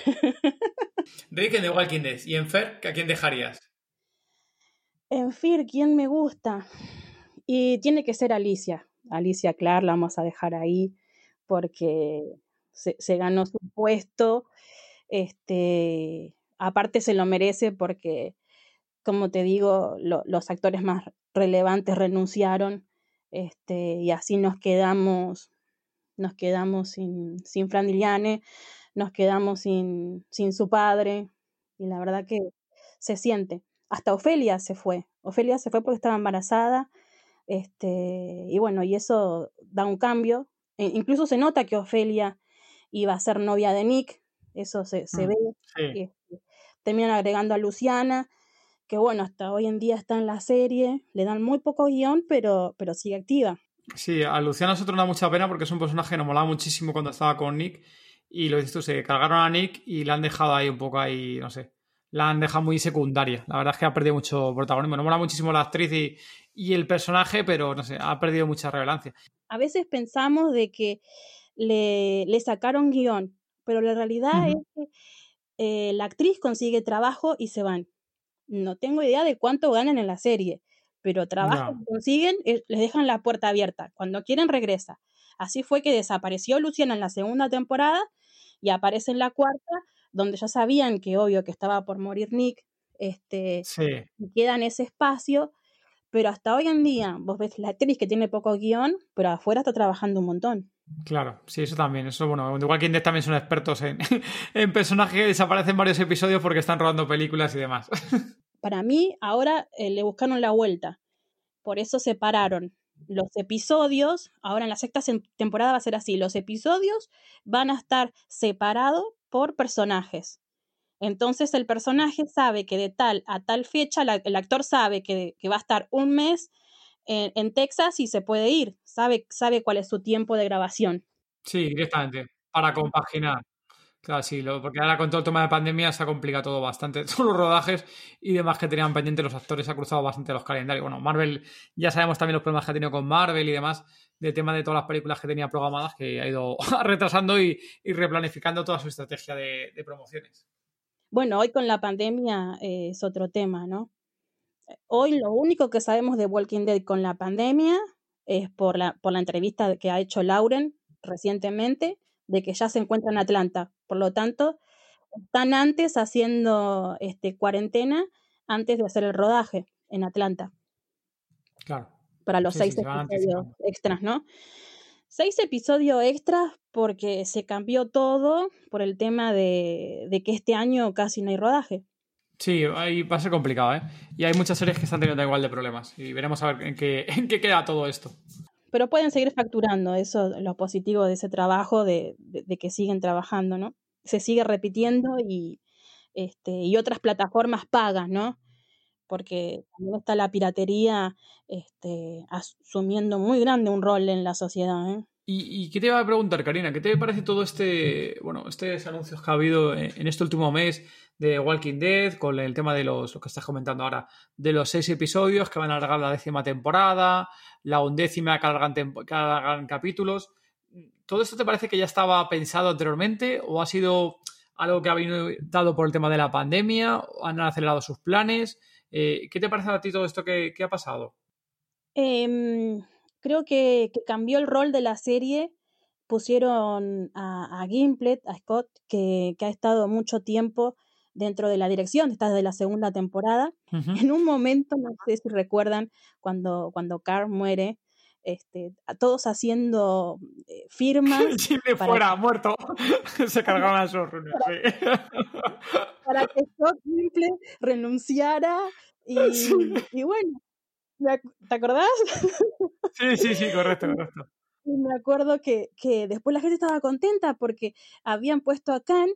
Rick en The Walking Dead. ¿Y en Fer, ¿a quién dejarías? En Fear, ¿quién me gusta? Y tiene que ser Alicia. Alicia Clark la vamos a dejar ahí porque se, ganó su puesto. Este, aparte se lo merece porque, como te digo, lo- los actores más relevantes renunciaron. Este, y así nos quedamos, nos quedamos sin, sin Fran Diliane, nos quedamos sin, sin su padre. Y la verdad que se siente. Hasta Ofelia se fue. Ofelia se fue porque estaba embarazada, este, y bueno, y eso da un cambio. E incluso se nota que Ofelia iba a ser novia de Nick, eso se, se Mm, ve. sí. este, terminan agregando a Luciana, que bueno, hasta hoy en día está en la serie, le dan muy poco guion, pero, pero sigue activa. Sí, a Luciana nosotros nos da mucha pena porque es un personaje que nos molaba muchísimo cuando estaba con Nick. Y lo dices tú, se cargaron a Nick y la han dejado ahí un poco ahí, no sé. La han dejado muy secundaria. La verdad es que ha perdido mucho protagonismo. Nos mola muchísimo la actriz y, y el personaje, pero no sé, ha perdido mucha relevancia. A veces pensamos de que le, le sacaron guion, pero la realidad es que eh, la actriz consigue trabajo y se van. No tengo idea de cuánto ganan en la serie, pero trabajo que consiguen, eh, les dejan la puerta abierta. Cuando quieren, regresa. Así fue que desapareció Luciana en la segunda temporada y aparece en la cuarta, donde ya sabían que obvio que estaba por morir Nick, este, Sí, queda en ese espacio, pero hasta hoy en día vos ves la actriz que tiene poco guion, pero afuera está trabajando un montón. claro. Sí, eso también. Eso, bueno, igual que Dead también son expertos en, en personajes que desaparecen varios episodios porque están rodando películas y demás. Para mí, ahora eh, le buscaron la vuelta. Por eso separaron los episodios. Ahora en la sexta temporada va a ser así. Los episodios van a estar separados por personajes. Entonces el personaje sabe que de tal a tal fecha, la- el actor sabe que, que va a estar un mes en, en Texas y se puede ir. Sabe, sabe cuál es su tiempo de grabación. Sí, directamente. Para compaginar. Claro, sí, lo- porque ahora con todo el tema de pandemia se ha complicado todo bastante. Todos los rodajes y demás que tenían pendientes los actores se ha cruzado bastante los calendarios. Bueno, Marvel, ya sabemos también los problemas que ha tenido con Marvel y demás, del tema de todas las películas que tenía programadas, que ha ido retrasando y, replanificando toda su estrategia de, de promociones. Bueno, hoy con la pandemia eh, es otro tema, ¿no? Hoy lo único que sabemos de Walking Dead con la pandemia es por la, por la entrevista que ha hecho Lauren recientemente, de que ya se encuentra en Atlanta. Por lo tanto, están antes haciendo este, cuarentena antes de hacer el rodaje en Atlanta, Claro. para los Sí, seis sí, episodios extras, ¿no? Seis episodios extras porque se cambió todo por el tema de, de que este año casi no hay rodaje. Sí, ahí va a ser complicado, ¿eh? Y hay muchas series que están teniendo igual de problemas. Y veremos a ver en qué, en qué queda todo esto. Pero pueden seguir facturando, eso es lo positivo de ese trabajo, de, de- de que siguen trabajando, ¿no? Se sigue repitiendo y, este, y otras plataformas pagan, ¿no? Porque también está la piratería este, asumiendo muy grande un rol en la sociedad, ¿eh? ¿Y, y qué te iba a preguntar, Karina? ¿Qué te parece todo este, bueno, estos anuncios que ha habido en, este último mes de Walking Dead, con el tema de los, lo que estás comentando ahora, de los seis episodios que van a alargar la décima temporada, la undécima que alargan, tempo- que capítulos? ¿Todo esto te parece que ya estaba pensado anteriormente o ha sido algo que ha venido dado por el tema de la pandemia? ¿O ¿Han acelerado sus planes? Eh, ¿Qué te parece a ti todo esto que, que ha pasado? Em, creo que, que cambió el rol de la serie. Pusieron a, a Gimplet, a Scott, que, que ha estado mucho tiempo dentro de la dirección, está desde la segunda temporada. En un momento, no sé si recuerdan, cuando, cuando Carl muere, este, a todos haciendo eh, firmas Jimmy para fuera, muerto. Se cargaron a reuniones. sí. para que Scott Gimplet renunciara y, Sí. y bueno, ¿te acordás? Sí, sí, sí, correcto, correcto. Y me acuerdo que, que después la gente estaba contenta porque habían puesto a Khan,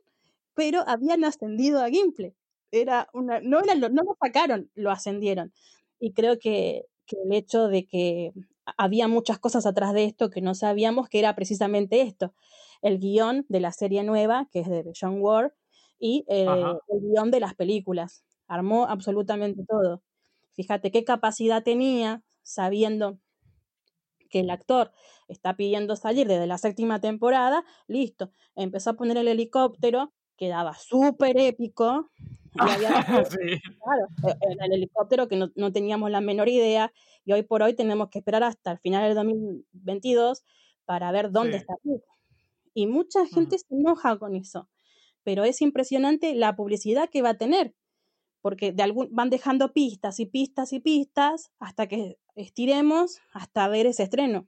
pero habían ascendido a Gimple. Era una, no, era lo, no lo sacaron, lo ascendieron. Y creo que, que el hecho de que había muchas cosas atrás de esto que no sabíamos que era precisamente esto. El guion de la serie nueva, que es de John Ward, y eh, el guion de las películas. Armó absolutamente todo. Fíjate qué capacidad tenía sabiendo que el actor está pidiendo salir desde la séptima temporada, listo, empezó a poner el helicóptero, quedaba súper épico, y había Sí, claro, e- era el helicóptero que no, no teníamos la menor idea, y hoy por hoy tenemos que esperar hasta el final del 2022 para ver dónde Sí. está Rick. Y mucha gente se enoja con eso, pero es impresionante la publicidad que va a tener, porque de algún, van dejando pistas y pistas y pistas hasta que estiremos hasta ver ese estreno.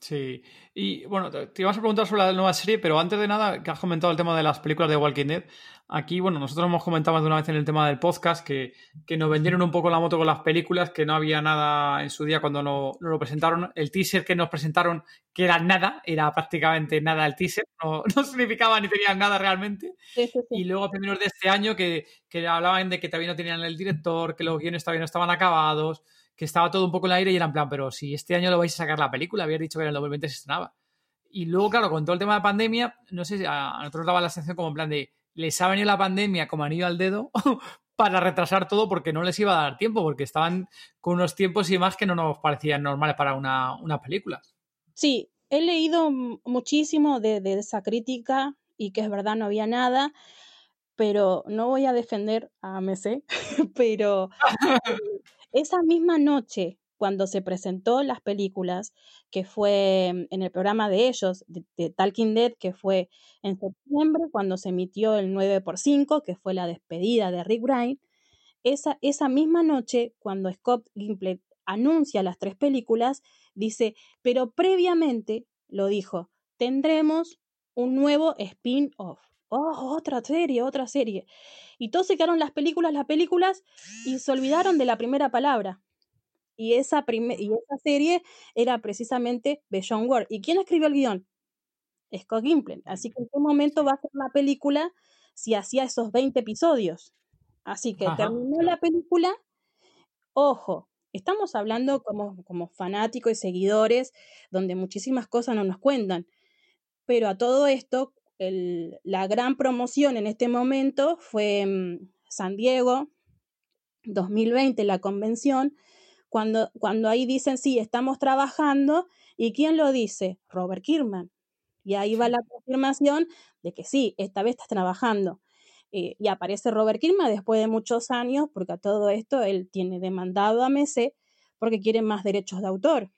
Sí, y bueno, te ibas a preguntar sobre la nueva serie, pero antes de nada, que has comentado el tema de las películas de Walking Dead, aquí, bueno, nosotros hemos comentado más de una vez en el tema del podcast que, que nos vendieron un poco la moto con las películas, que no había nada en su día cuando nos lo presentaron. El teaser que nos presentaron, que era nada, era prácticamente nada el teaser, no, no significaba ni tenía nada realmente. Y luego a primeros de este año que, que hablaban de que todavía no tenían el director, que los guiones todavía no estaban acabados que estaba todo un poco en el aire y era en plan, pero si este año lo vais a sacar la película, había dicho que en el 2020 se estrenaba. Y luego, claro, con todo el tema de pandemia, no sé, a nosotros daba la sensación como en plan de, les ha venido la pandemia como anillo al dedo para retrasar todo porque no les iba a dar tiempo, porque estaban con unos tiempos y más que no nos parecían normales para una, una película. Sí, he leído muchísimo de, de esa crítica y que es verdad, no había nada pero no voy a defender a AMC, pero esa misma noche, cuando se presentó las películas, que fue en el programa de ellos, de, Talking Dead, que fue en septiembre, cuando se emitió el 9x5, que fue la despedida de Rick Grimes, esa, esa misma noche, cuando Scott Gimple anuncia las tres películas, dice, pero previamente, lo dijo, tendremos un nuevo spin-off. Oh, otra serie, otra serie. Y todos se quedaron las películas, las películas, y se olvidaron de la primera palabra. Y esa, y esa serie era precisamente Beyond World. ¿Y quién escribió el guion? Scott Gimple. Así que en qué momento va a ser la película si hacía esos 20 episodios. Así que terminó la película. Ojo, estamos hablando como, como fanáticos y seguidores, donde muchísimas cosas no nos cuentan. Pero a todo esto, la gran promoción en este momento fue mm, San Diego, 2020, la convención, cuando, cuando ahí dicen, sí, estamos trabajando, ¿y quién lo dice? Robert Kirkman. Y ahí va la confirmación de que sí, esta vez estás trabajando. Eh, y aparece Robert Kirkman después de muchos años, porque a todo esto él tiene demandado a Mese porque quiere más derechos de autor.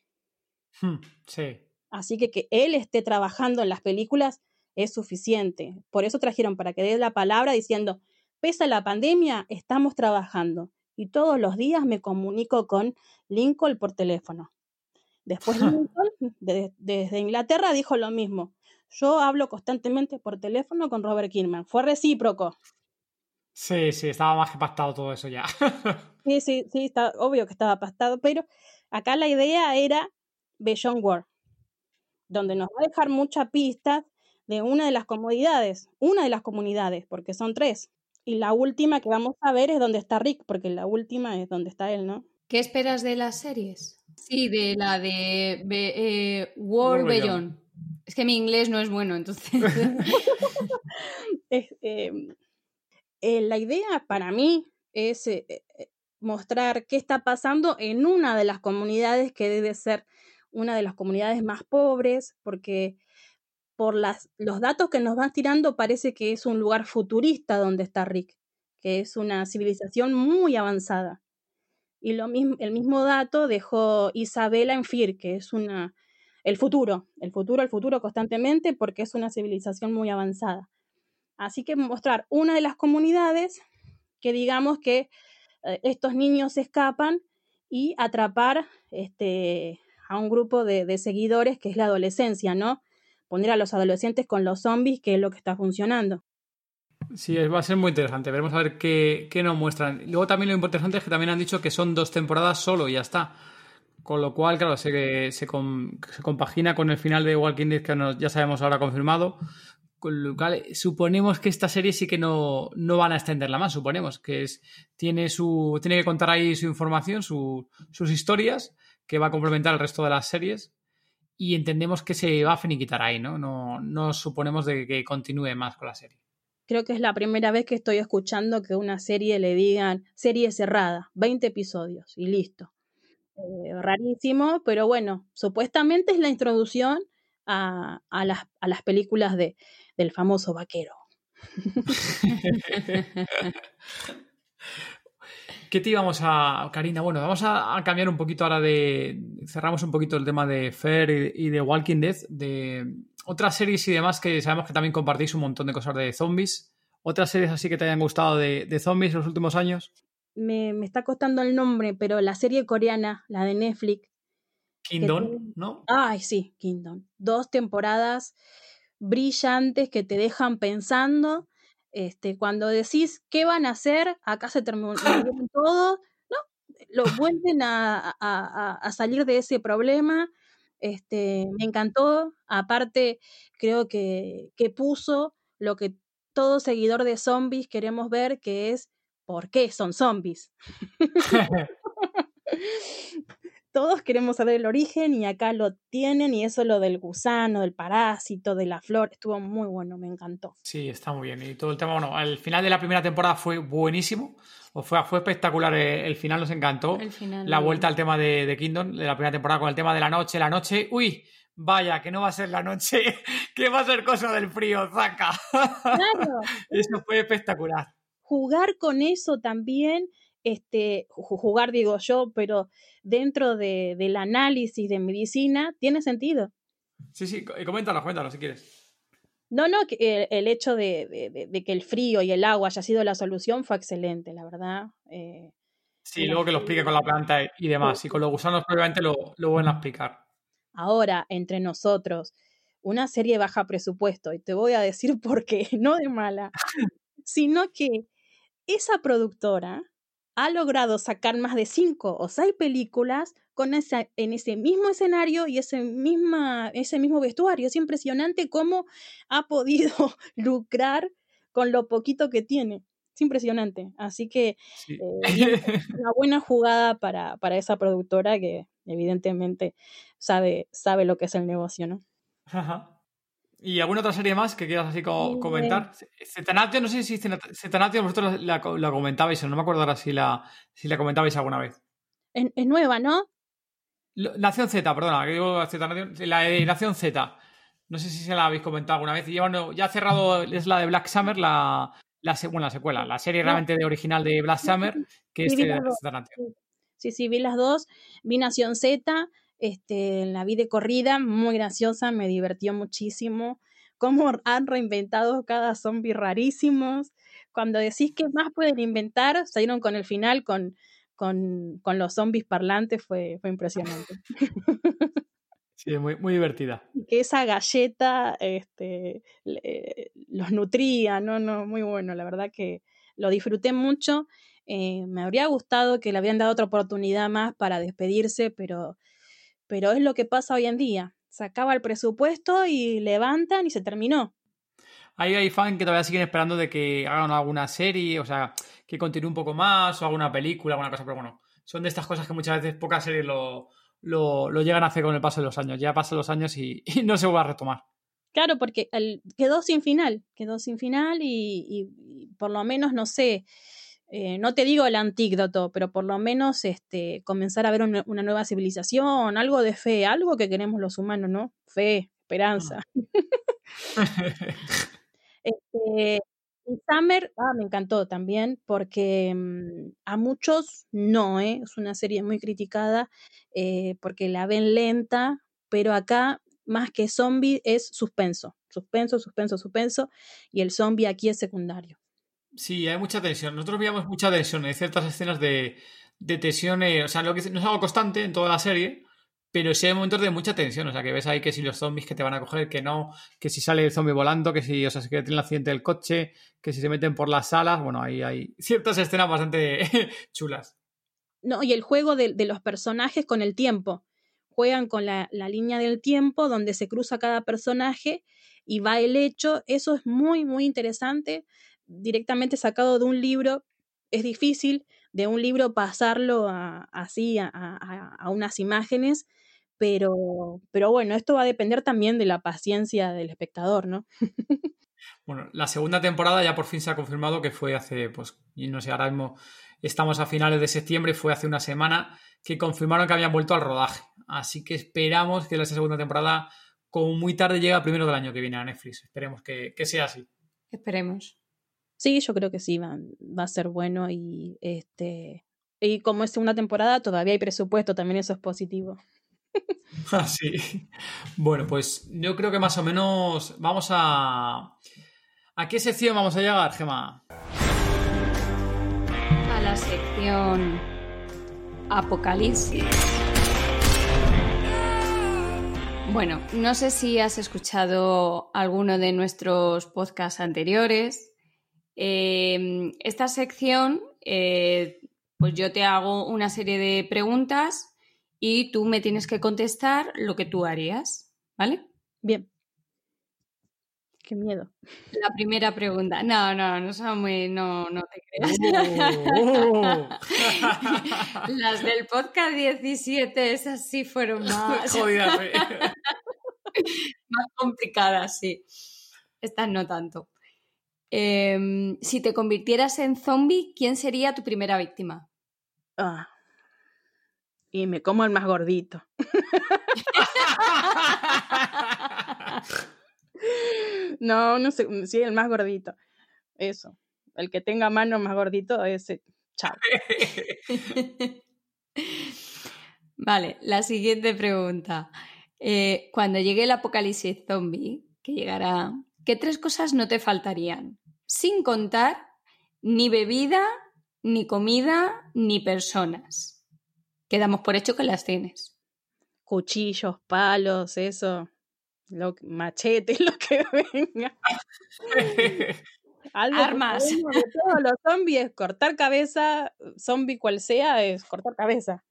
Hmm, sí. Así que que él esté trabajando en las películas es suficiente. Por eso trajeron para que dé la palabra diciendo, pese a la pandemia, estamos trabajando y todos los días me comunico con Lincoln por teléfono. Después Lincoln, desde Inglaterra, dijo lo mismo. Yo hablo constantemente por teléfono con Robert Kirkman. Fue recíproco. Sí, sí, estaba más que pactado todo eso ya. sí, sí, sí, está obvio que estaba pactado, pero acá la idea era Beyond World, donde nos va a dejar muchas pistas de una de las comodidades, una de las comunidades, porque son tres. Y la última que vamos a ver es donde está Rick, porque la última es donde está él, ¿no? ¿Qué esperas de las series? Sí, de la de eh, World Beyond. Es que mi inglés no es bueno, entonces. Em, eh, la idea para mí es eh, mostrar qué está pasando en una de las comunidades que debe ser una de las comunidades más pobres, porque por las, los datos que nos van tirando, parece que es un lugar futurista donde está Rick, que es una civilización muy avanzada. Y lo mismo, el mismo dato dejó Isabela en Fir, que es una, el futuro, el futuro, el futuro constantemente, porque es una civilización muy avanzada. Así que mostrar una de las comunidades que digamos que eh, estos niños escapan y atrapar este, a un grupo de, de seguidores que es la adolescencia, ¿no? Poner a los adolescentes con los zombies, que es lo que está funcionando. Sí, va a ser muy interesante. Veremos a ver qué, nos muestran. Luego también lo interesante es que también han dicho que son dos temporadas solo y ya está. Con lo cual, claro, se, se, compagina con el final de Walking Dead que ya sabemos ahora confirmado. Suponemos que esta serie sí que no, no van a extenderla más, suponemos. Que es, tiene, su, tiene que contar ahí su información, sus historias, que va a complementar el resto de las series y entendemos que se va a finiquitar ahí, ¿no? No, no suponemos de que continúe más con la serie. Creo que es la primera vez que estoy escuchando que una serie le digan serie cerrada, 20 episodios y listo. Eh, rarísimo, pero bueno, supuestamente es la introducción a, a, las, a las películas de, del famoso vaquero. ¿Qué te íbamos a, Karina? Bueno, vamos a, cambiar un poquito ahora de. Cerramos un poquito el tema de Fair y, de Walking Dead, de otras series y demás que sabemos que también compartís un montón de cosas de zombies. ¿Otras series así que te hayan gustado de, de zombies en los últimos años? Me, está costando el nombre, pero la serie coreana, la de Netflix, Kingdom, ¿no? Ay, sí, Kingdom. Dos temporadas brillantes que te dejan pensando. Este, cuando decís qué van a hacer, acá se terminó todo, ¿no? Lo vuelven a, a, salir de ese problema. Este, me encantó. Aparte, creo que, que puso lo que todo seguidor de zombies queremos ver, que es por qué son zombies. Todos queremos saber el origen y acá lo tienen y eso lo del gusano, del parásito, de la flor, estuvo muy bueno, me encantó. Sí, está muy bien. Y todo el tema, bueno, al final de la primera temporada fue buenísimo, o fue, fue espectacular, eh, el final nos encantó. la vuelta al tema de, de Kingdom, de la primera temporada con el tema de la noche, la noche, uy, Vaya, que no va a ser la noche, que va a ser cosa del frío, Zaka. Claro. eso fue espectacular. Jugar con eso también, este, jugar digo yo, pero dentro de, del análisis de medicina tiene sentido. Sí, sí, coméntalo, coméntalo si quieres. No, no, el, el hecho de, de, que el frío y el agua haya sido la solución fue excelente, la verdad. Eh, sí, luego que lo explique con la planta y demás. Y con los gusanos probablemente lo, lo van a explicar ahora entre nosotros una serie baja presupuesto, y te voy a decir por qué, no de mala, sino que esa productora ha logrado sacar más de cinco o seis películas con esa, en ese mismo escenario y ese, misma, ese mismo vestuario. Es impresionante cómo ha podido lucrar con lo poquito que tiene. Es impresionante. Así que eh, una buena jugada para, para esa productora que evidentemente sabe, sabe lo que es el negocio, ¿no? ¿Y alguna otra serie más que quieras así comentar? Cetanatio, no sé si Cetanatio vosotros la, la, comentabais, no me acuerdo ahora si la, si la comentabais alguna vez. Es, nueva, ¿no? Nación Z, perdona, que digo la de Nación Z. No sé si se la habéis comentado alguna vez. ya ha cerrado, es la de Black Summer, la, la, la secuela, la serie realmente de original de Black Summer, que es de Cetanatio. Sí, sí, vi las dos. Vi Nación Z, este, la vi de corrida, muy graciosa, me divirtió muchísimo. Cómo han reinventado cada zombie rarísimos. Cuando decís que más pueden inventar, salieron con el final, con, con, con los zombies parlantes, fue, fue impresionante. Sí, muy, muy divertida. Que esa galleta este, los nutría, no, no, muy bueno, la verdad que lo disfruté mucho eh, me habría gustado que le habían dado otra oportunidad más para despedirse, pero, pero es lo que pasa hoy en día. Se acaba el presupuesto y levantan y se terminó. Ahí hay fans que todavía siguen esperando de que hagan alguna serie, o sea, que continúe un poco más, o alguna película, alguna cosa, pero bueno, son de estas cosas que muchas veces pocas series lo, lo, llegan a hacer con el paso de los años. Ya pasan los años y, no se va a retomar. Claro, porque quedó sin final, quedó sin final y, y por lo menos, no sé, eh, no te digo el antídoto, pero por lo menos este, comenzar a ver una, nueva civilización, algo de fe, algo que queremos los humanos, ¿no? Fe, esperanza. este, Summer, ah, me encantó también, porque mm, a muchos no, ¿eh? es una serie muy criticada eh, porque la ven lenta, pero acá más que zombie es suspenso, suspenso, suspenso, suspenso, y el zombie aquí es secundario. Sí, hay mucha tensión. Nosotros veíamos mucha tensión. Hay ciertas escenas de, de. Eh, o sea, lo que no es algo constante en toda la serie, pero sí hay momentos de mucha tensión. O sea, que ves ahí que si los zombies que te van a coger, que no, que si sale el zombie volando, que si, o sea, que tiene el accidente del coche, que si se meten por las salas. Bueno, ahí hay ciertas escenas bastante chulas. No, y el juego de, de, los personajes con el tiempo. Juegan con la, la línea del tiempo donde se cruza cada personaje y va el hecho. Eso es muy, muy interesante directamente sacado de un libro, es difícil de un libro pasarlo así a, unas imágenes, pero, pero bueno, esto va a depender también de la paciencia del espectador, ¿no? bueno, la segunda temporada ya por fin se ha confirmado que fue hace, pues, no sé, ahora mismo estamos a finales de septiembre, fue hace una semana que confirmaron que habían vuelto al rodaje. Así que esperamos que la segunda temporada, como muy tarde, llegue primero del año que viene a Netflix. Esperemos que sea así. Esperemos. Sí, yo creo que sí, va, va a ser bueno y este y como es segunda temporada todavía hay presupuesto, también eso es positivo. Ah, sí. Bueno, pues yo creo que más o menos vamos a... ¿A qué sección vamos a llegar, Gema? A la sección Apocalipsis. Bueno, no sé si has escuchado alguno de nuestros podcasts anteriores. Eh, esta sección, eh, pues yo te hago una serie de preguntas y tú me tienes que contestar lo que tú harías, ¿vale? Bien. Qué miedo. La primera pregunta. No, no, no son muy. No, no te creas. Oh. Las del podcast 17, esas sí fueron más, Jodidas, eh. más complicadas, sí. Estas no tanto. Em, si te convirtieras en zombie, ¿quién sería tu primera víctima? Ah. Y me como el más gordito. No, no sé, sí, el más gordito. Eso. El que tenga mano más gordito, ese. Chao. Vale, la siguiente pregunta. Eh, cuando llegue el apocalipsis zombie, que llegará, ¿qué tres cosas no te faltarían? Sin contar ni bebida, ni comida, ni personas. Quedamos por hecho que las tienes. Cuchillos, palos, eso. Lo, machete, lo que venga. Algo Armas. de todos los zombies, cortar cabeza, zombie cual sea, es cortar cabeza.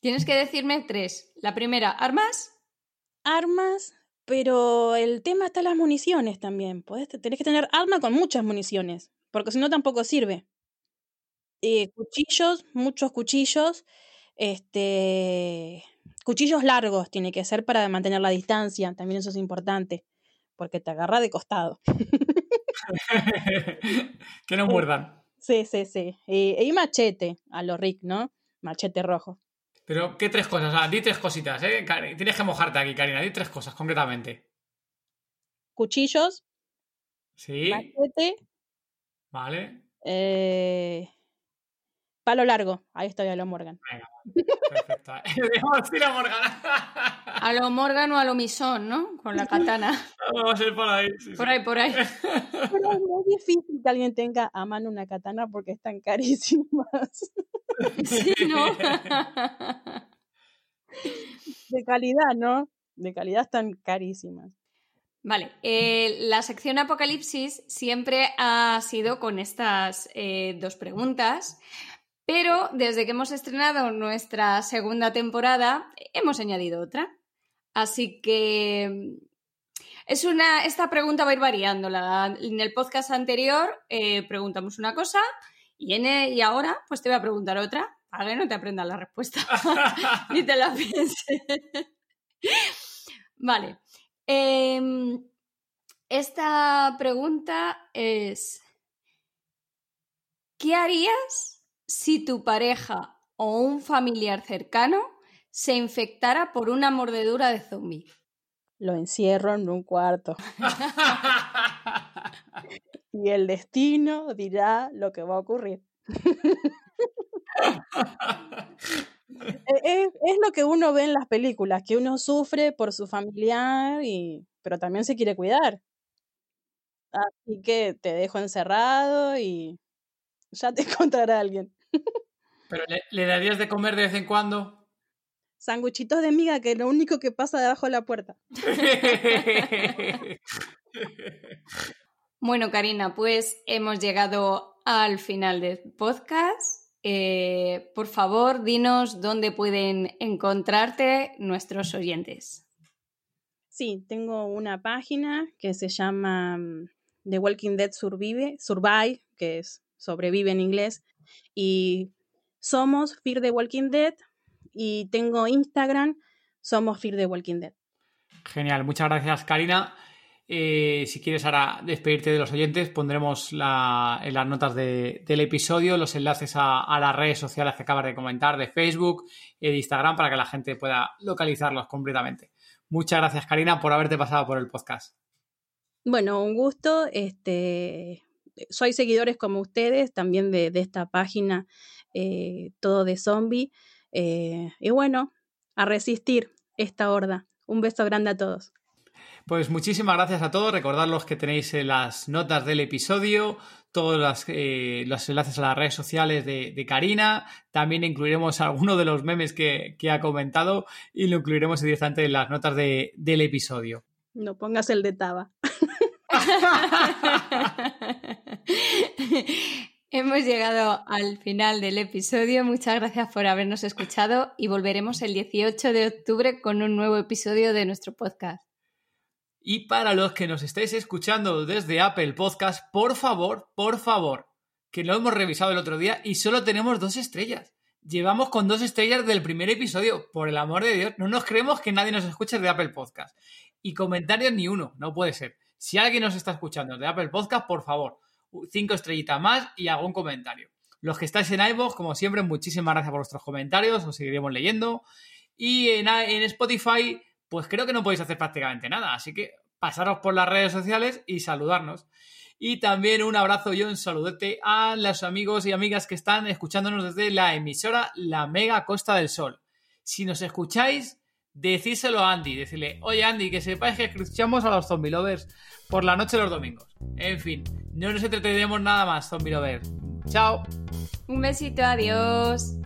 Tienes que decirme tres. La primera, armas. Armas, pero el tema está en las municiones también. Podés, tenés que tener arma con muchas municiones, porque si no tampoco sirve. Eh, cuchillos, muchos cuchillos. Este, cuchillos largos tiene que ser para mantener la distancia, también eso es importante, porque te agarra de costado. que no muerdan. Sí, sí, sí. Y, y machete, a lo Rick, ¿no? Machete rojo. Pero, ¿qué tres cosas? Di tres cositas, ¿eh? Tienes que mojarte aquí, Karina. Di tres cosas, concretamente. Cuchillos, Sí, machete, vale. eh, palo largo. Ahí estoy a lo Morgan. Perfecto. Dejamos ir a Morgan. A lo Morgan o a lo Misón, ¿no? Con la katana. Vamos a ir por ahí. sí, sí. Por ahí, por ahí. Pero es muy difícil que alguien tenga a mano una katana porque están carísimas. Sí, ¿no? De calidad, ¿no? De calidad están carísimas. Vale, eh, la sección Apocalipsis siempre ha sido con estas eh, dos preguntas, pero desde que hemos estrenado nuestra segunda temporada hemos añadido otra. Así que es una, esta pregunta va a ir variando. La- en el podcast anterior eh, preguntamos una cosa y, en y ahora pues te voy a preguntar otra para que no te aprendas la respuesta ni te la pienses. vale. Em, esta pregunta es, ¿qué harías si tu pareja o un familiar cercano se infectara por una mordedura de zombie? Lo encierro en un cuarto y el destino dirá lo que va a ocurrir. Es, es lo que uno ve en las películas, que uno sufre por su familiar, y, pero también se quiere cuidar. Así que te dejo encerrado y ya te encontrará alguien. Pero ¿le, le darías de comer de vez en cuando? Sanguchitos de miga, que es lo único que pasa debajo de la puerta. Bueno, Karina, pues hemos llegado al final del podcast. Eh, por favor, dinos dónde pueden encontrarte nuestros oyentes. Sí, tengo una página que se llama mm, The Walking Dead Survive, Survive, que es sobrevive en inglés, y somos Fear the Walking Dead, y tengo Instagram, somos Fear the Walking Dead. Genial, muchas gracias, Karina. Eh, si quieres ahora despedirte de los oyentes, pondremos la- en las notas de- del episodio los enlaces a, a las redes sociales que acabas de comentar, de Facebook y de Instagram, para que la gente pueda localizarlos completamente. Muchas gracias, Karina, por haberte pasado por el podcast. Bueno, un gusto, este, soy seguidores como ustedes, también de, de esta página, eh, todo de zombie, eh, y bueno, a resistir esta horda. Un beso grande a todos. Pues muchísimas gracias a todos. Recordad los que tenéis en las notas del episodio todos eh, los enlaces a las redes sociales de, Karina. También incluiremos alguno de los memes que, ha comentado y lo incluiremos directamente en las notas del episodio. No pongas el de Taba. Hemos llegado al final del episodio. Muchas gracias por habernos escuchado y volveremos el 18 de octubre con un nuevo episodio de nuestro podcast. Y para los que nos estáis escuchando desde Apple Podcast, por favor, por favor, que lo hemos revisado el otro día y solo tenemos dos estrellas. Llevamos con dos estrellas del primer episodio. Por el amor de Dios, no nos creemos que nadie nos escuche de Apple Podcast. Y comentarios ni uno, no puede ser. Si alguien nos está escuchando de Apple Podcast, por favor, cinco estrellitas más y algún comentario. Los que estáis en iVoox, como siempre, muchísimas gracias por vuestros comentarios, os seguiremos leyendo. Y en, en Spotify, pues creo que no podéis hacer prácticamente nada. Así que pasaros por las redes sociales y saludarnos. Y también un abrazo y un saludete a los amigos y amigas que están escuchándonos desde la emisora La Mega Costa del Sol. Si nos escucháis, decíselo a Andy, decirle, oye Andy, que sepáis que escuchamos a los zombie lovers por la noche los domingos. En fin, no nos entretenemos nada más, zombie lovers. Chao. Un besito, adiós.